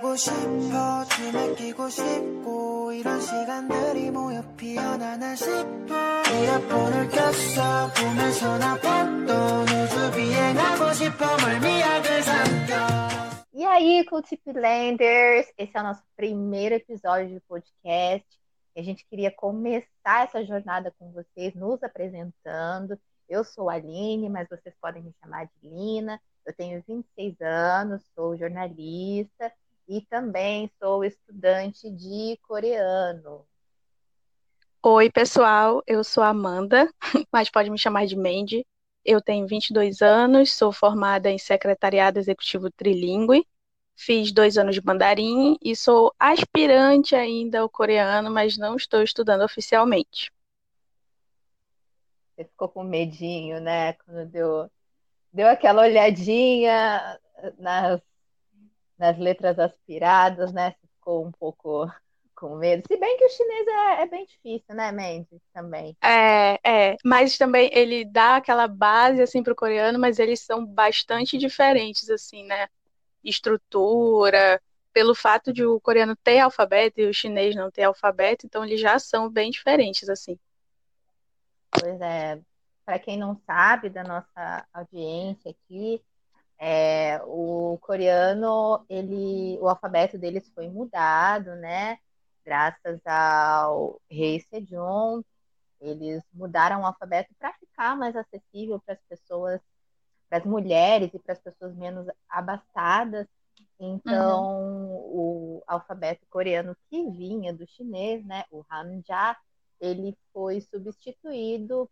하고 싶어 춤에 끼고 싶고 이런 시간들이 모여 피어나나 싶어 이어폰을 꼈어 보면서 나 봤던 우주 비행하고 싶어 멀미약을 삼켜 E aí, Cultiplanders, esse é o nosso primeiro episódio de podcast. E a gente queria começar essa jornada com vocês, nos apresentando. Eu sou a Aline, mas vocês podem me chamar de Lina. Eu tenho 26 anos, sou jornalista e também sou estudante de coreano. Oi, pessoal, eu sou a Amanda, mas pode me chamar de Mandy. Eu tenho 22 anos, sou formada em secretariado executivo trilingue, fiz dois anos de mandarim e sou aspirante ainda ao coreano, mas não estou estudando oficialmente. Você ficou com medinho, né? Quando deu, deu aquela olhadinha nas, nas letras aspiradas, né? Ficou um pouco com medo. Se bem que o chinês é, é bem difícil, né, Mendes? Também. É, é, mas também ele dá aquela base assim para o coreano, mas eles são bastante diferentes, assim, né? Estrutura, pelo fato de o coreano ter alfabeto e o chinês não ter alfabeto, então eles já são bem diferentes, assim. Pois é, para quem não sabe da nossa audiência aqui, é, o coreano, ele, o alfabeto deles foi mudado, né? Graças ao rei Sejong, eles mudaram o alfabeto para ficar mais acessível para as pessoas, para as mulheres e para as pessoas menos abastadas. Então, uhum. o alfabeto coreano que vinha do chinês, né, o Hanja, ele foi substituído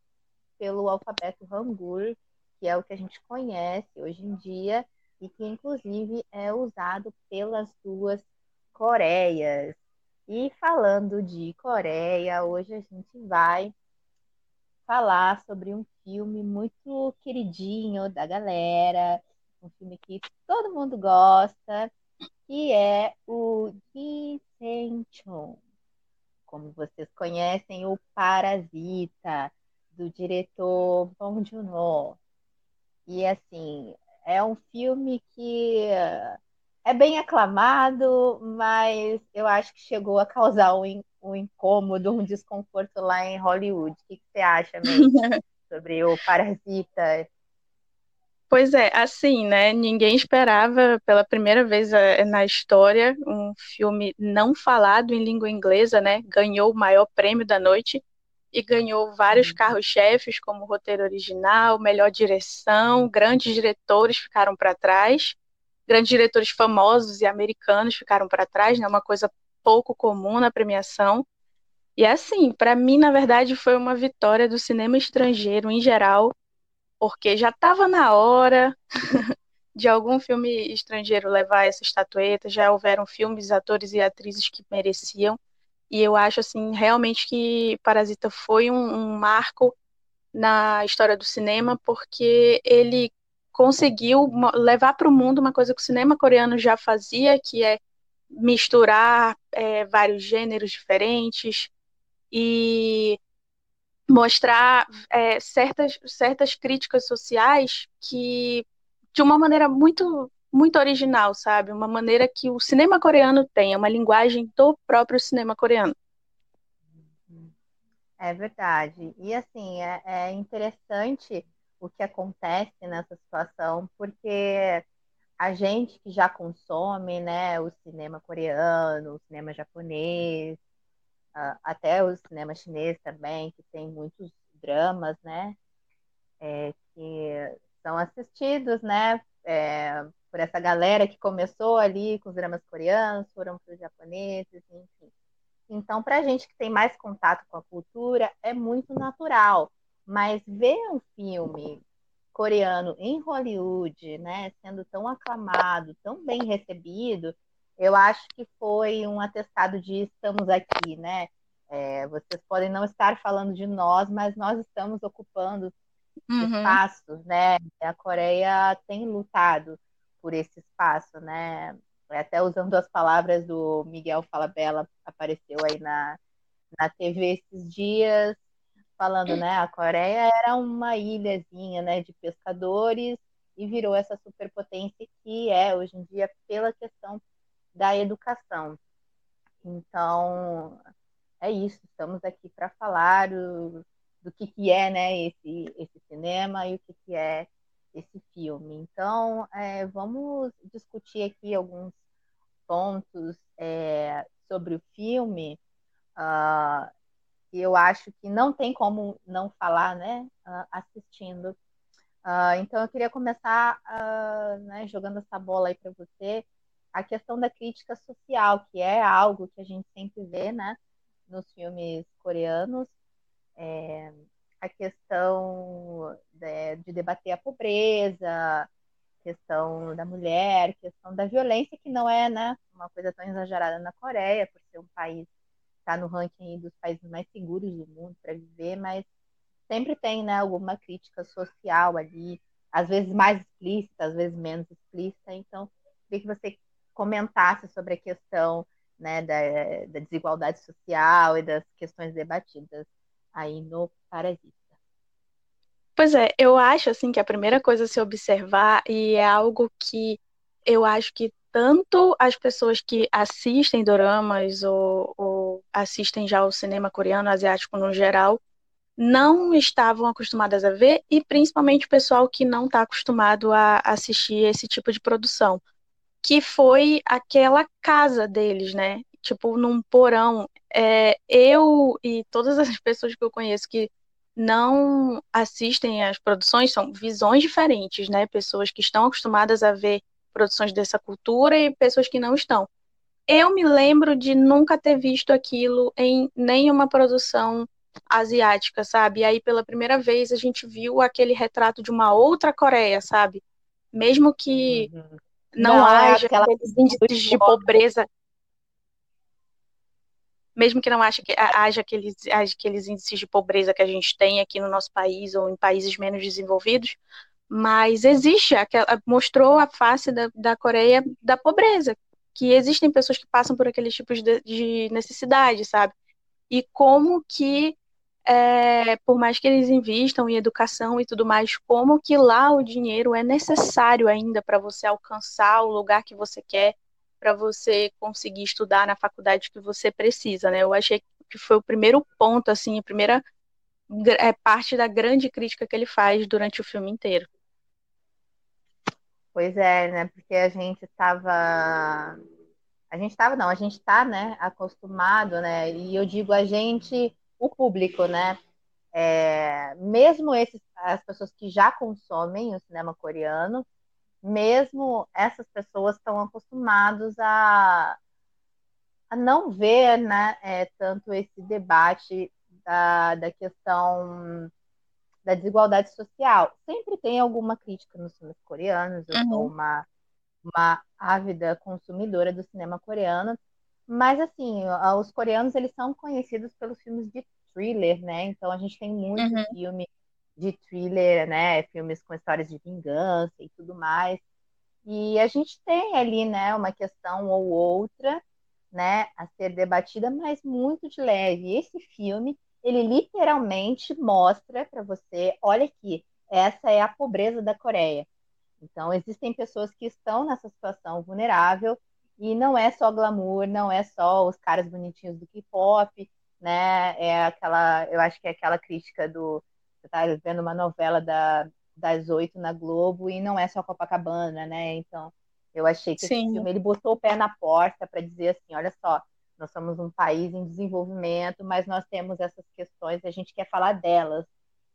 pelo alfabeto Hangul, que é o que a gente conhece hoje em dia e que inclusive é usado pelas duas Coreias. E falando de Coreia, hoje a gente vai falar sobre um filme muito queridinho da galera, um filme que todo mundo gosta, que é o Gisenchon. Como vocês conhecem, o Parasita, do diretor Bong Joon-ho. E assim, é um filme que é bem aclamado, mas eu acho que chegou a causar um, um incômodo, um desconforto lá em Hollywood. O que, que você acha mesmo sobre o Parasita? Pois é, assim, né? Ninguém esperava pela primeira vez eh, na história um filme não falado em língua inglesa, né? Ganhou o maior prêmio da noite e ganhou vários uhum. carros-chefes, como roteiro original, melhor direção, grandes diretores ficaram para trás, grandes diretores famosos e americanos ficaram para trás, né? Uma coisa pouco comum na premiação. E assim, para mim, na verdade, foi uma vitória do cinema estrangeiro em geral, porque já estava na hora de algum filme estrangeiro levar essa estatueta, já houveram filmes, atores e atrizes que mereciam. E eu acho, assim, realmente que Parasita foi um, um marco na história do cinema, porque ele conseguiu levar para o mundo uma coisa que o cinema coreano já fazia, que é misturar é, vários gêneros diferentes e mostrar é, certas, certas críticas sociais que, de uma maneira muito muito original, sabe? Uma maneira que o cinema coreano tem, é uma linguagem do próprio cinema coreano. É verdade. E assim, é, é interessante o que acontece nessa situação, porque a gente que já consome, né, o cinema coreano, o cinema japonês, até o cinema chinês também, que tem muitos dramas, né, é, que são assistidos, né, é, por essa galera que começou ali com os dramas coreanos, foram para os japoneses, enfim. Então, para a gente que tem mais contato com a cultura, é muito natural. Mas ver um filme coreano em Hollywood, né, sendo tão aclamado, tão bem recebido, eu acho que foi um atestado de estamos aqui, né? É, vocês podem não estar falando de nós, mas nós estamos ocupando uhum. espaços, né? A Coreia tem lutado por esse espaço, né? Até usando as palavras do Miguel Falabella, apareceu aí na, na TV esses dias, falando, né? A Coreia era uma ilhazinha, né, de pescadores e virou essa superpotência que é hoje em dia pela questão da educação. Então, é isso, estamos aqui para falar do, do que, que é né, esse, esse cinema e o que, que é filme. Então, é, vamos discutir aqui alguns pontos é, sobre o filme. Uh, eu acho que não tem como não falar, né, uh, assistindo. Uh, então, eu queria começar né, jogando essa bola aí para você, a questão da crítica social, que é algo que a gente sempre vê, né, nos filmes coreanos. É, a questão de, de debater a pobreza, questão da mulher, questão da violência, que não é né, uma coisa tão exagerada na Coreia, por ser um país que está no ranking dos países mais seguros do mundo para viver, mas sempre tem né, alguma crítica social ali, às vezes mais explícita, às vezes menos explícita. Então, queria que você comentasse sobre a questão né, da, da desigualdade social e das questões debatidas aí no Parasita. Pois é, eu acho assim que a primeira coisa a se observar e é algo que eu acho que tanto as pessoas que assistem doramas ou, ou assistem já o cinema coreano, asiático no geral, não estavam acostumadas a ver e principalmente o pessoal que não está acostumado a assistir esse tipo de produção, que foi aquela casa deles, né? Tipo num porão. É, eu e todas as pessoas que eu conheço que não assistem às produções são visões diferentes, né? Pessoas que estão acostumadas a ver produções dessa cultura e pessoas que não estão. Eu me lembro de nunca ter visto aquilo em nenhuma produção asiática, sabe? E aí pela primeira vez a gente viu aquele retrato de uma outra Coreia, sabe? Mesmo que uhum. não, não, haja aqueles índices de pobreza mesmo que não que haja aqueles, aqueles índices de pobreza que a gente tem aqui no nosso país ou em países menos desenvolvidos, mas existe, aquela, mostrou a face da, da Coreia da pobreza, que existem pessoas que passam por aqueles tipos de, de necessidade, sabe? E como que, é, por mais que eles invistam em educação e tudo mais, como que lá o dinheiro é necessário ainda para você alcançar o lugar que você quer, para você conseguir estudar na faculdade que você precisa, né? Eu achei que foi o primeiro ponto, assim, a primeira é, parte da grande crítica que ele faz durante o filme inteiro. Pois é, né? Porque a gente estava. A gente estava, não, a gente está, né, acostumado, né? E eu digo a gente, o público, né? É, mesmo esses, as pessoas que já consomem o cinema coreano, mesmo essas pessoas estão acostumados a, a não ver né, é, tanto esse debate da, da questão da desigualdade social. Sempre tem alguma crítica nos filmes coreanos, eu uhum. sou uma, uma ávida consumidora do cinema coreano, mas assim, os coreanos eles são conhecidos pelos filmes de thriller, né? Então a gente tem muito uhum. filme de thriller, né? Filmes com histórias de vingança e tudo mais. E a gente tem ali, né, uma questão ou outra, né, a ser debatida, mas muito de leve. Esse filme, ele literalmente mostra para você, olha aqui, essa é a pobreza da Coreia. Então, existem pessoas que estão nessa situação vulnerável e não é só glamour, não é só os caras bonitinhos do K-pop, né? É aquela, eu acho que é aquela crítica do você tá vendo uma novela da, das oito na Globo e não é só Copacabana, né? Então, eu achei que Sim. esse filme ele botou o pé na porta para dizer assim, olha só, nós somos um país em desenvolvimento, mas nós temos essas questões, a gente quer falar delas.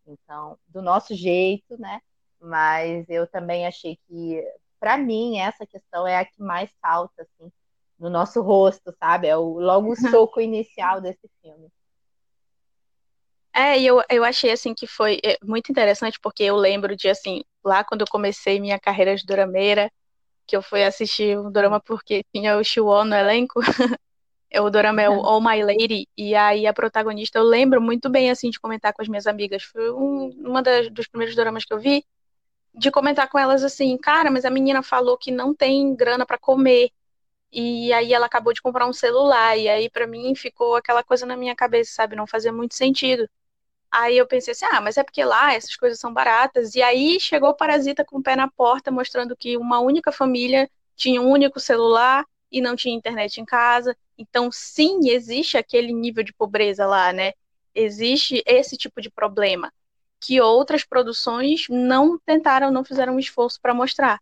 Então, do nosso jeito, né? Mas eu também achei que, para mim, essa questão é a que mais salta, assim, no nosso rosto, sabe? É o, logo o soco inicial desse filme. É, e eu, eu achei, assim, que foi é, muito interessante, porque eu lembro de, assim, lá quando eu comecei minha carreira de dorameira, que eu fui assistir um dorama porque tinha o Shiwon no elenco, o dorama é o All My Lady, e aí a protagonista, eu lembro muito bem, assim, de comentar com as minhas amigas, foi um, uma das, dos primeiros doramas que eu vi, de comentar com elas assim, cara, mas a menina falou que não tem grana para comer, e aí ela acabou de comprar um celular, e aí para mim ficou aquela coisa na minha cabeça, sabe, não fazia muito sentido. Aí eu pensei assim, ah, mas é porque lá essas coisas são baratas. E aí chegou o Parasita com o pé na porta, mostrando que uma única família tinha um único celular e não tinha internet em casa. Então, sim, existe aquele nível de pobreza lá, né? Existe esse tipo de problema que outras produções não tentaram, não fizeram um esforço para mostrar.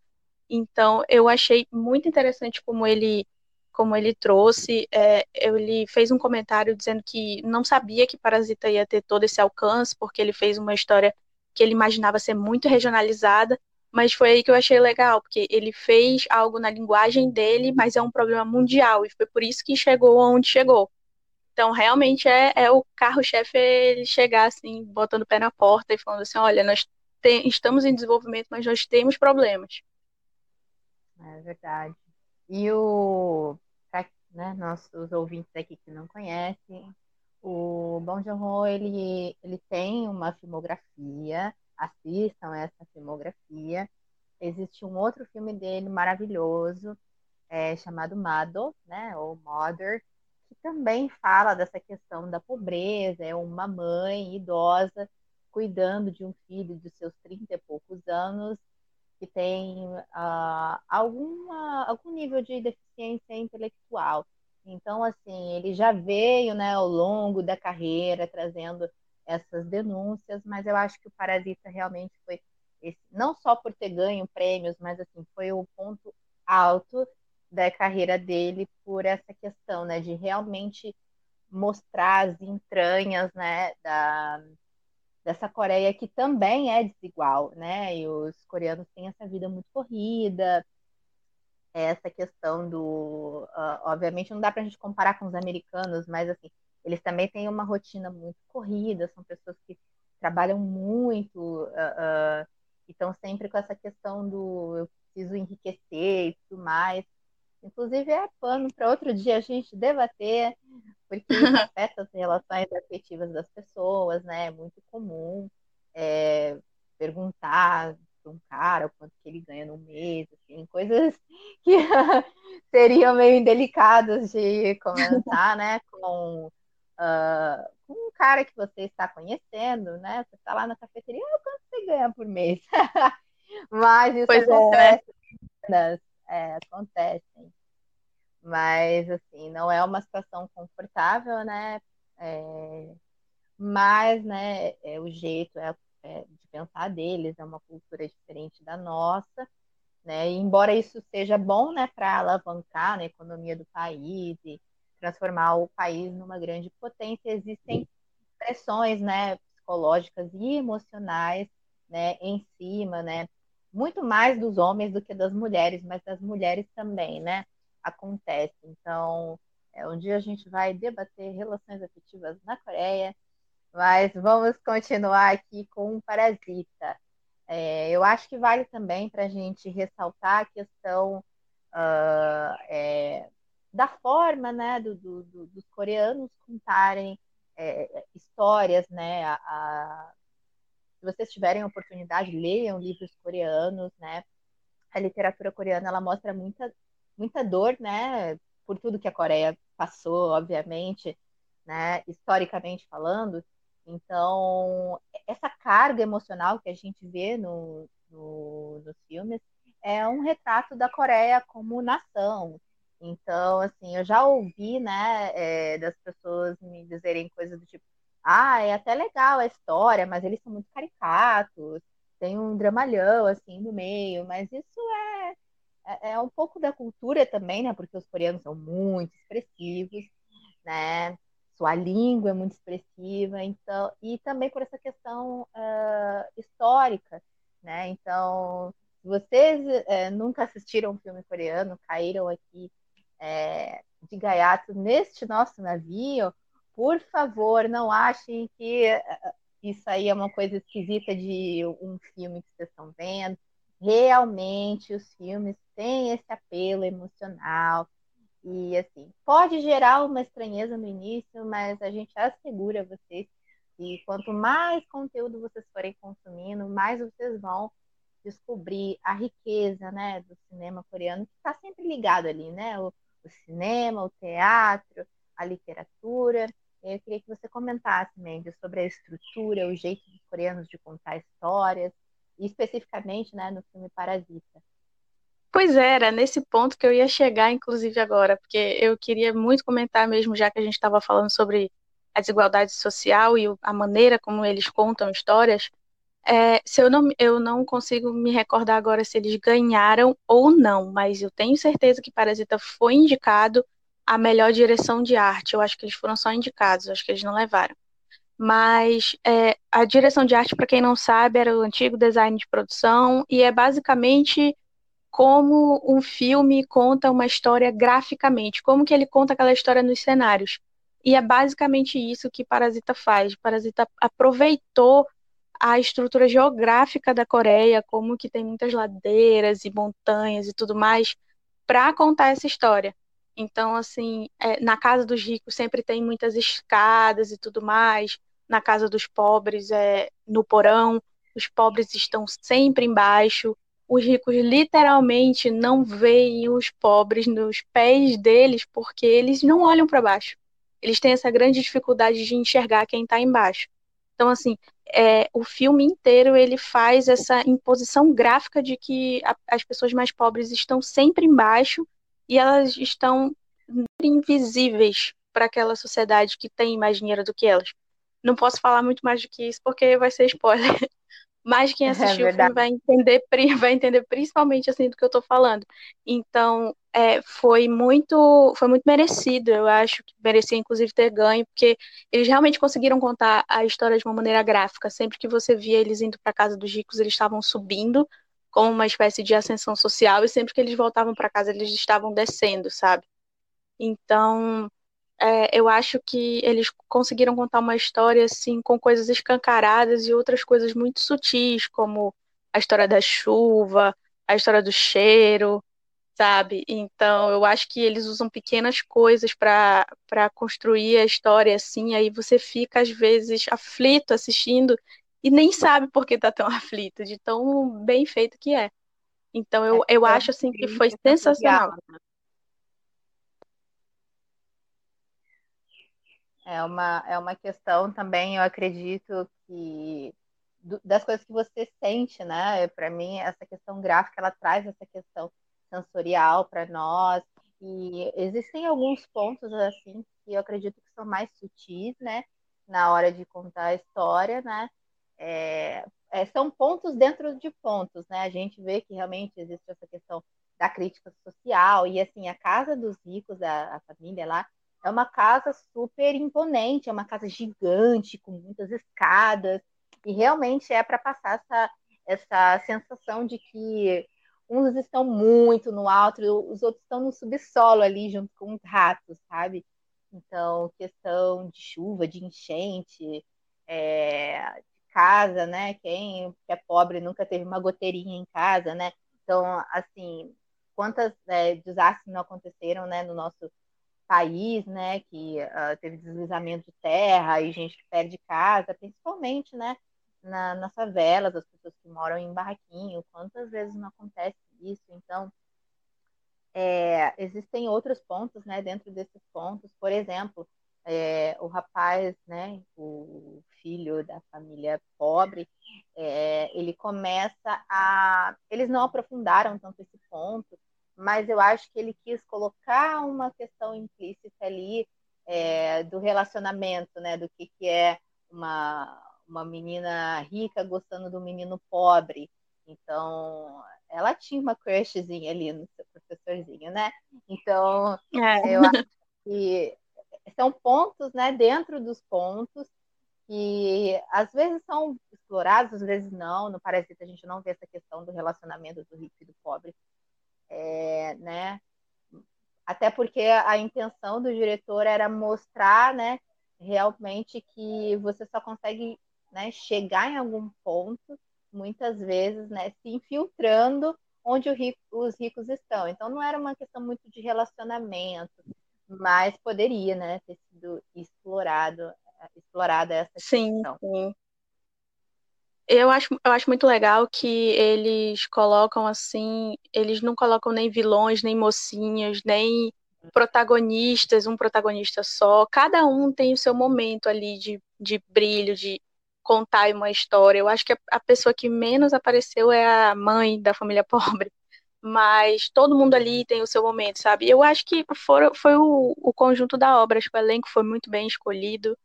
Então, eu achei muito interessante como ele como ele trouxe, é, ele fez um comentário dizendo que não sabia que Parasita ia ter todo esse alcance, porque ele fez uma história que ele imaginava ser muito regionalizada, mas foi aí que eu achei legal, porque ele fez algo na linguagem dele, mas é um problema mundial, e foi por isso que chegou onde chegou. Então, realmente é, é o carro-chefe ele chegar assim, botando o pé na porta e falando assim: olha, nós estamos em desenvolvimento, mas nós temos problemas. É verdade. E o, né, nossos ouvintes aqui que não conhecem, o Bong Joon-ho, ele, ele tem uma filmografia, assistam essa filmografia. Existe um outro filme dele maravilhoso, é, chamado Mado, né, ou Mother, que também fala dessa questão da pobreza, é uma mãe idosa cuidando de um filho de seus 30 e poucos anos que tem uh, alguma, algum nível de deficiência intelectual. Então, assim, ele já veio, né, ao longo da carreira trazendo essas denúncias, mas eu acho que o Parasita realmente foi esse, não só por ter ganho prêmios, mas assim, foi o ponto alto da carreira dele por essa questão, né, de realmente mostrar as entranhas, né, da, dessa Coreia que também é desigual, né, e os coreanos têm essa vida muito corrida, essa questão do. Uh, obviamente, não dá para a gente comparar com os americanos, mas assim, eles também têm uma rotina muito corrida, são pessoas que trabalham muito uh, uh, e estão sempre com essa questão do eu preciso enriquecer e tudo mais. Inclusive, é pano para outro dia a gente debater, porque isso afeta as relações afetivas das pessoas, né? É muito comum é, perguntar para um cara, o quanto que ele ganha no mês, assim, coisas que seriam meio indelicadas de comentar, né, com, uh, com um cara que você está conhecendo, né, você está lá na cafeteria, ah, quanto você ganha por mês? Mas isso pois acontece, é, né? É, acontecem. Mas, assim, não é uma situação confortável, né, é, mas, né, é, o jeito, é, é, de pensar deles, é uma cultura diferente da nossa, né? E embora isso seja bom, né, para alavancar a economia do país e transformar o país numa grande potência, existem pressões, né, psicológicas e emocionais, né, em cima, né, muito mais dos homens do que das mulheres, mas das mulheres também, né, acontece. Então, é, um dia a gente vai debater relações afetivas na Coreia, mas vamos continuar aqui com o Parasita. É, eu acho que vale também para a gente ressaltar a questão uh, é, da forma né, do, do, do, dos coreanos contarem é, histórias. Né, a, se vocês tiverem oportunidade, leiam livros coreanos. Né, a literatura coreana ela mostra muita, muita dor né, por tudo que a Coreia passou, obviamente, né, historicamente falando. Então, essa carga emocional que a gente vê no, no, nos filmes é um retrato da Coreia como nação. Então, assim, eu já ouvi, né, é, das pessoas me dizerem coisas do tipo, ah, é até legal a história, mas eles são muito caricatos, tem um dramalhão, assim, no meio, mas isso é, é, é um pouco da cultura também, né, porque os coreanos são muito expressivos, né, sua língua é muito expressiva, então e também por essa questão uh, histórica, né? Então, se vocês uh, nunca assistiram um filme coreano, caíram aqui uh, de gaiato neste nosso navio, por favor, não achem que isso aí é uma coisa esquisita de um filme que vocês estão vendo. Realmente, os filmes têm esse apelo emocional, e assim, pode gerar uma estranheza no início, mas a gente assegura vocês que quanto mais conteúdo vocês forem consumindo, mais vocês vão descobrir a riqueza né, do cinema coreano, que está sempre ligado ali, né? O, o, cinema, o teatro, a literatura. Eu queria que você comentasse, Mendes, sobre a estrutura, o jeito dos coreanos de contar histórias, e especificamente né, no filme Parasita. Pois é, era, nesse ponto que eu ia chegar, inclusive, agora, porque eu queria muito comentar mesmo, já que a gente estava falando sobre a desigualdade social e a maneira como eles contam histórias. É, se eu não, eu não consigo me recordar agora se eles ganharam ou não, mas eu tenho certeza que Parasita foi indicado a melhor direção de arte. Eu acho que eles foram só indicados, acho que eles não levaram. Mas é, a direção de arte, para quem não sabe, era o antigo design de produção e é basicamente como um filme conta uma história graficamente, como que ele conta aquela história nos cenários. E é basicamente isso que Parasita faz. Parasita aproveitou a estrutura geográfica da Coreia, como que tem muitas ladeiras e montanhas e tudo mais, para contar essa história. Então, assim, é, na casa dos ricos sempre tem muitas escadas e tudo mais. Na casa dos pobres, é no porão, os pobres estão sempre embaixo os ricos literalmente não veem os pobres nos pés deles porque eles não olham para baixo. Eles têm essa grande dificuldade de enxergar quem está embaixo. Então, assim, é, o filme inteiro ele faz essa imposição gráfica de que a, as pessoas mais pobres estão sempre embaixo e elas estão invisíveis para aquela sociedade que tem mais dinheiro do que elas. Não posso falar muito mais do que isso porque vai ser spoiler. Mas quem é assistiu é o filme vai entender, vai entender principalmente assim do que eu estou falando. Então, é, foi muito foi muito merecido, eu acho que merecia inclusive ter ganho, porque eles realmente conseguiram contar a história de uma maneira gráfica. Sempre que você via eles indo para casa dos ricos, eles estavam subindo como uma espécie de ascensão social e sempre que eles voltavam para casa, eles estavam descendo, sabe? Então, é, eu acho que eles conseguiram contar uma história assim com coisas escancaradas e outras coisas muito sutis, como a história da chuva, a história do cheiro, sabe? Então, eu acho que eles usam pequenas coisas para construir a história assim, aí você fica às vezes aflito assistindo e nem sabe por que tá tão aflito, de tão bem feito que é. Então, eu, é, eu acho assim que foi sensacional. Né? É uma, é uma questão também, eu acredito que das coisas que você sente, né? Para mim, essa questão gráfica ela traz essa questão sensorial para nós. E existem alguns pontos assim que eu acredito que são mais sutis, né? Na hora de contar a história, né? É, é, são pontos dentro de pontos, né? A gente vê que realmente existe essa questão da crítica social e assim a casa dos ricos, a, a família lá é uma casa super imponente, é uma casa gigante, com muitas escadas, e realmente é para passar essa, essa sensação de que uns estão muito no alto, os outros estão no subsolo ali, junto com os ratos, sabe? Então, questão de chuva, de enchente, é, casa, né? Quem é pobre nunca teve uma goteirinha em casa, né? Então, assim, quantas é, desastres não aconteceram, né, no nosso país, né, que uh, teve deslizamento de terra e gente que perde casa, principalmente, né, na, nas favelas, as pessoas que moram em barraquinho, quantas vezes não acontece isso? Então, é, existem outros pontos, né, dentro desses pontos, por exemplo, é, o rapaz, né, o filho da família pobre, é, ele começa a, eles não aprofundaram tanto esse ponto, mas eu acho que ele quis colocar uma questão implícita ali é, do relacionamento, né? Do que, que é uma, uma menina rica gostando do menino pobre. Então, ela tinha uma crushzinha ali no seu professorzinho, né? Então, é. eu acho que são pontos, né, dentro dos pontos que às vezes são explorados, às vezes não. No Parasita a gente não vê essa questão do relacionamento do rico e do pobre é, né? Até porque a intenção do diretor era mostrar, né, realmente que você só consegue né, chegar em algum ponto, muitas vezes, né, se infiltrando onde rico, os ricos estão. Então não era uma questão muito de relacionamento, mas poderia, né, ter sido explorado, explorada essa sim, questão. Sim. Eu acho, eu acho muito legal que eles colocam assim, eles não colocam nem vilões, nem mocinhos, nem protagonistas, um protagonista só. Cada um tem o seu momento ali de, de brilho, de contar uma história. Eu acho que a, a pessoa que menos apareceu é a mãe da família pobre. Mas todo mundo ali tem o seu momento, sabe? Eu acho que for, foi o, o conjunto da obra, acho que o elenco foi muito bem escolhido.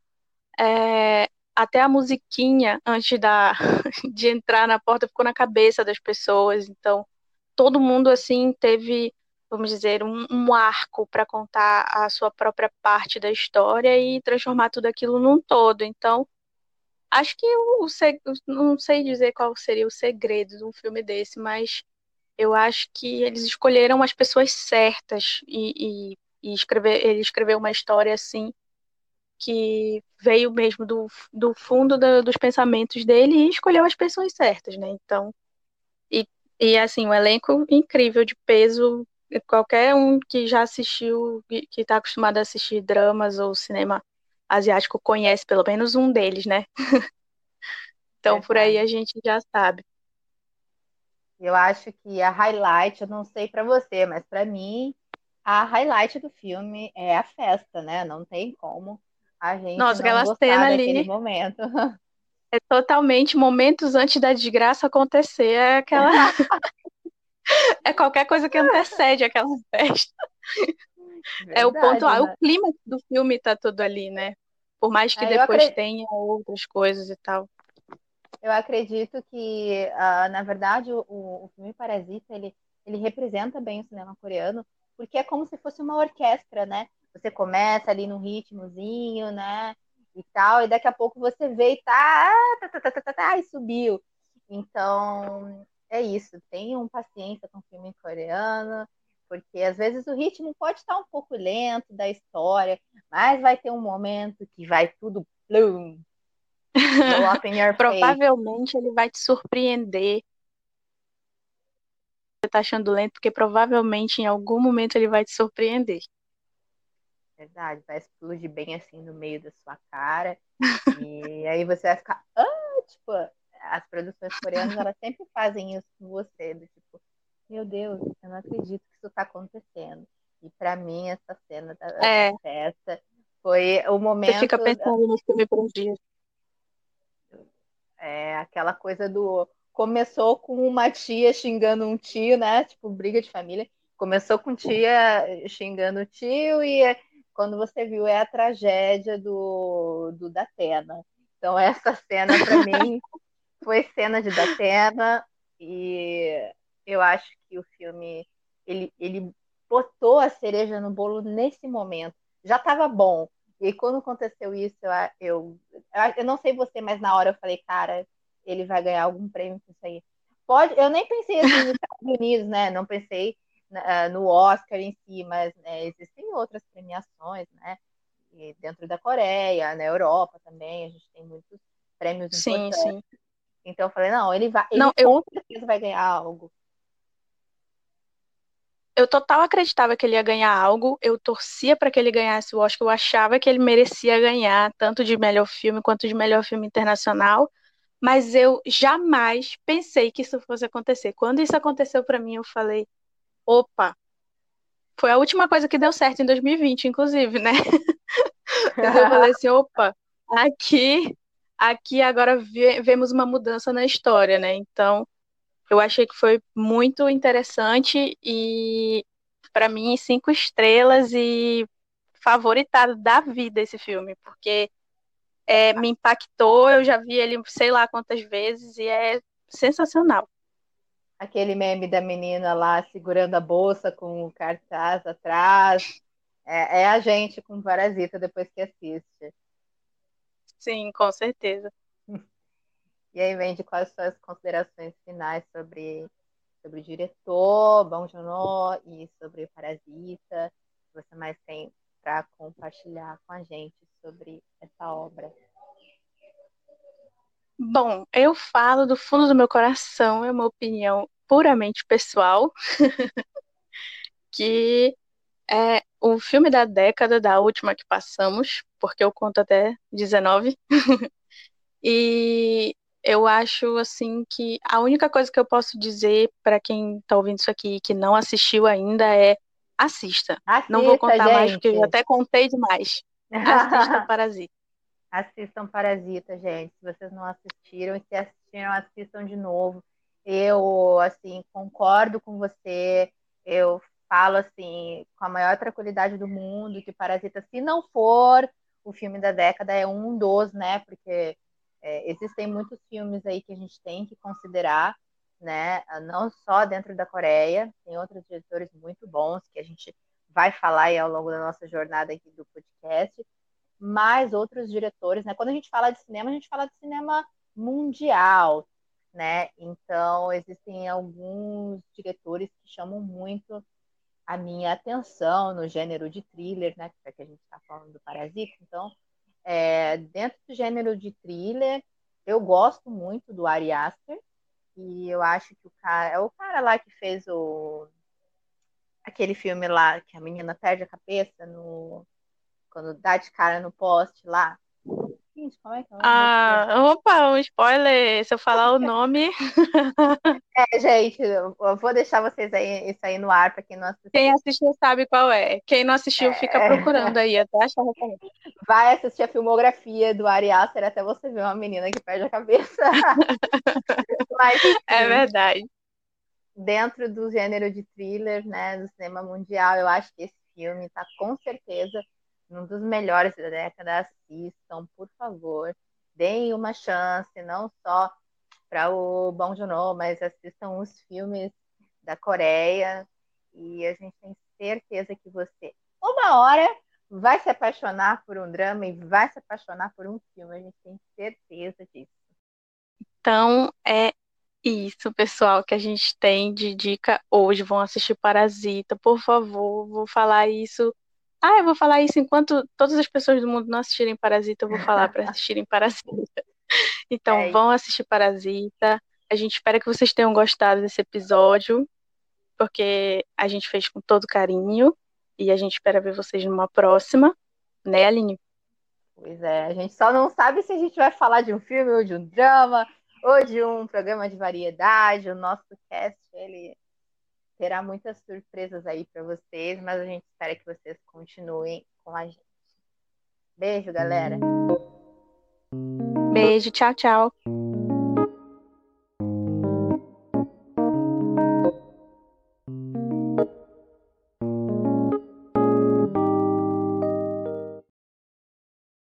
É, até a musiquinha antes da, de entrar na porta ficou na cabeça das pessoas, então todo mundo assim teve, vamos dizer, um, um arco para contar a sua própria parte da história e transformar tudo aquilo num todo. Então acho que o, o não sei dizer qual seria o segredo de um filme desse, mas eu acho que eles escolheram as pessoas certas e, e, e escrever, ele escreveu uma história assim que veio mesmo do, do fundo da, dos pensamentos dele e escolheu as pessoas certas, né? Então, e, e assim, um elenco incrível de peso. Qualquer um que já assistiu, que está acostumado a assistir dramas ou cinema asiático conhece pelo menos um deles, né? então, é por aí a gente já sabe. Eu acho que a highlight, eu não sei para você, mas para mim, a highlight do filme é a festa, né? Não tem como a gente Nossa, aquela cena ali. momento. É totalmente momentos antes da desgraça acontecer. É aquela. é qualquer coisa que antecede aquela festa. Verdade, é o ponto. Né? O clima do filme tá tudo ali, né? Por mais que é, depois acredito... tenha outras coisas e tal. Eu acredito que, uh, na verdade, o, o filme Parasita, ele, ele representa bem o cinema coreano, porque é como se fosse uma orquestra, né? Você começa ali no ritmozinho, né? E tal, e daqui a pouco você vê e tá, tá, tá, tá, tá, tá, tá e subiu. Então, é isso. Tenham paciência com o filme coreano, porque às vezes o ritmo pode estar um pouco lento da história, mas vai ter um momento que vai tudo plum, provavelmente ele vai te surpreender. Você tá achando lento, porque provavelmente em algum momento ele vai te surpreender. Verdade, vai explodir bem assim no meio da sua cara. e aí você vai ficar. Ah! Tipo, as produções coreanas elas sempre fazem isso com você, do tipo, meu Deus, eu não acredito que isso tá acontecendo. E para mim, essa cena da é. festa foi o momento. Você fica pensando no filme por um dia. É aquela coisa do. Começou com uma tia xingando um tio, né? Tipo, briga de família. Começou com tia xingando o tio, e quando você viu é a tragédia do, do Datena. Então, essa cena, para mim, foi cena de Datena, e eu acho que o filme ele, ele botou a cereja no bolo nesse momento. Já estava bom, e quando aconteceu isso, eu, eu, eu não sei você, mas na hora eu falei, cara, ele vai ganhar algum prêmio com isso aí. Pode, eu nem pensei assim nos Estados Unidos, né? Não pensei uh, no Oscar em si, mas né, existem outras premiações, né? E dentro da Coreia, na Europa também, a gente tem muitos prêmios sim, importantes. Sim. Então eu falei, não, ele vai, ele não, eu... com certeza vai ganhar algo eu total acreditava que ele ia ganhar algo, eu torcia para que ele ganhasse o Oscar, eu achava que ele merecia ganhar, tanto de melhor filme quanto de melhor filme internacional, mas eu jamais pensei que isso fosse acontecer. Quando isso aconteceu para mim, eu falei: opa, foi a última coisa que deu certo em 2020, inclusive, né? eu falei assim: opa, aqui, aqui agora vemos uma mudança na história, né? Então eu achei que foi muito interessante e, para mim, cinco estrelas e favoritado da vida esse filme, porque é, me impactou, eu já vi ele sei lá quantas vezes e é sensacional. Aquele meme da menina lá segurando a bolsa com o cartaz atrás. É, é a gente com Parasita depois que assiste. Sim, com certeza. E aí, Wendy, quais são as considerações finais sobre, sobre o diretor, Bom Joon e sobre Parasita? que você mais tem para compartilhar com a gente sobre essa obra? Bom, eu falo do fundo do meu coração, é uma opinião puramente pessoal, que é o filme da década, da última que passamos, porque eu conto até 19. e eu acho assim que a única coisa que eu posso dizer para quem está ouvindo isso aqui que não assistiu ainda é assista. assista não vou contar gente. mais porque eu até contei demais. Assista Parasita. Assistam Parasita, gente. Se vocês não assistiram, e se assistiram, assistam de novo. Eu, assim, concordo com você. Eu falo, assim, com a maior tranquilidade do mundo que Parasita, se não for o filme da década, é um dos, né? Porque é, existem muitos filmes aí que a gente tem que considerar, né? Não só dentro da Coreia, tem outros diretores muito bons que a gente vai falar aí ao longo da nossa jornada aqui do podcast, mas outros diretores, né? Quando a gente fala de cinema, a gente fala de cinema mundial, né? Então, existem alguns diretores que chamam muito a minha atenção no gênero de thriller, né? Que é a gente está falando do Parasita. Então, é, dentro do gênero de thriller, eu gosto muito do Ari Aster, e eu acho que o cara é o cara lá que fez o aquele filme lá que a menina perde a cabeça no quando dá de cara no poste lá. É é Ah, opa, um spoiler. Se eu falar o nome. É, gente, eu vou deixar vocês aí isso aí no ar para quem não assistiu. Quem assistiu sabe qual é. Quem não assistiu fica É. procurando aí até achar referência. Vai assistir a filmografia do Ari Aster até você ver uma menina que perde a cabeça. Mas É verdade. dentro do gênero de thriller, né, do cinema mundial, eu acho que esse filme está com certeza um dos melhores da década. Assistam, por favor, deem uma chance, não só para o Bong Joon-ho, mas assistam os filmes da Coreia e a gente tem certeza que você, uma hora, vai se apaixonar por um drama e vai se apaixonar por um filme. A gente tem certeza disso. Então é isso, pessoal, que a gente tem de dica hoje. Vão assistir Parasita, por favor. Vou falar isso. Ah, eu vou falar isso enquanto todas as pessoas do mundo não assistirem Parasita, eu vou falar para assistirem Parasita. Então, É vão assistir Parasita. A gente espera que vocês tenham gostado desse episódio, porque a gente fez com todo carinho e a gente espera ver vocês numa próxima, né, Aline? Pois é, a gente só não sabe se a gente vai falar de um filme ou de um drama ou de um programa de variedade. O nosso cast, ele terá muitas surpresas aí para vocês, mas a gente espera que vocês continuem com a gente. Beijo, galera. Beijo, tchau, tchau.